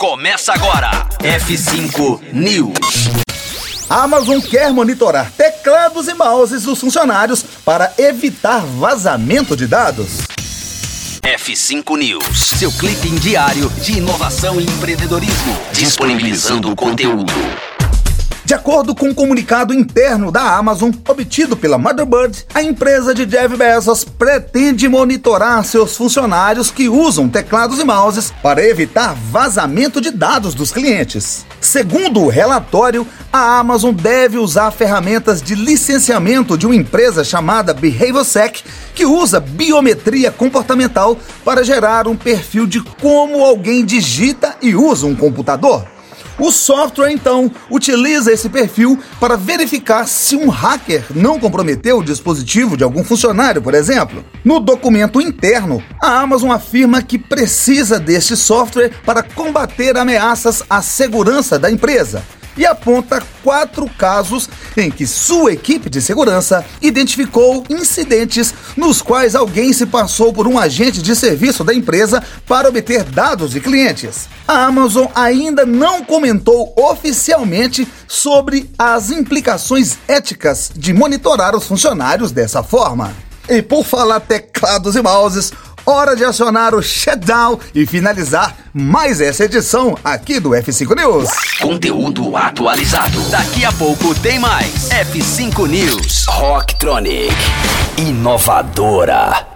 Começa agora. F5 News. A Amazon quer monitorar teclados e mouses dos funcionários para evitar vazamento de dados. F5 News, seu clipe diário de inovação e empreendedorismo, disponibilizando o conteúdo. Acordo com um comunicado interno da Amazon, obtido pela Motherbird, a empresa de Jeff Bezos pretende monitorar seus funcionários que usam teclados e mouses para evitar vazamento de dados dos clientes. Segundo o relatório, a Amazon deve usar ferramentas de licenciamento de uma empresa chamada BehaviorSec, que usa biometria comportamental para gerar um perfil de como alguém digita e usa um computador. O software, então, utiliza esse perfil para verificar se um hacker não comprometeu o dispositivo de algum funcionário, por exemplo. No documento interno, a Amazon afirma que precisa deste software para combater ameaças à segurança da empresa e aponta quatro casos em que sua equipe de segurança identificou incidentes nos quais alguém se passou por um agente de serviço da empresa para obter dados de clientes. A Amazon ainda não comentou oficialmente sobre as implicações éticas de monitorar os funcionários dessa forma. E por falar teclados e mouses, hora de acionar o shutdown e finalizar mais essa edição aqui do F5 News. Conteúdo atualizado. Daqui a pouco tem mais. F5 News. Rocktronic. Inovadora.